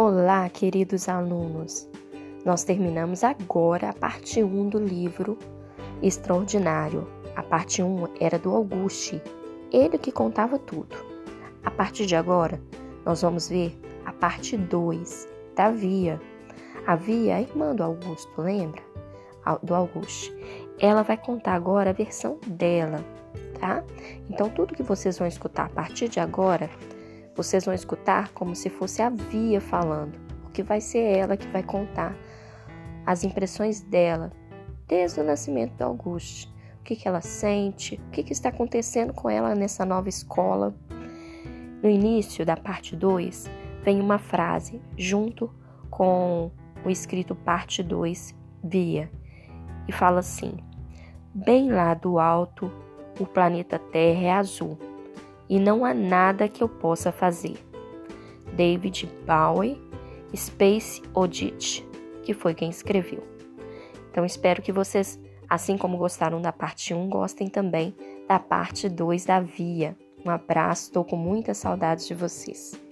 Olá, queridos alunos! Nós terminamos agora a parte 1 do livro Extraordinário. A parte 1 era do Auguste, ele que contava tudo. A partir de agora, nós vamos ver a parte 2 da Via. A Via é a irmã do Augusto, lembra? Do Auguste. Ela vai contar agora a versão dela, tá? Então, tudo que vocês vão escutar a partir de agora vocês vão escutar como se fosse a Via falando, porque vai ser ela que vai contar as impressões dela desde o nascimento do Auguste. O que, que ela sente, o que, que está acontecendo com ela nessa nova escola. No início da parte 2, vem uma frase junto com o escrito parte 2, Via, e fala assim: Bem lá do alto, o planeta Terra é azul e não há nada que eu possa fazer. David Bowie, Space Oddity, que foi quem escreveu. Então espero que vocês, assim como gostaram da parte 1, gostem também da parte 2 da Via. Um abraço, estou com muitas saudades de vocês.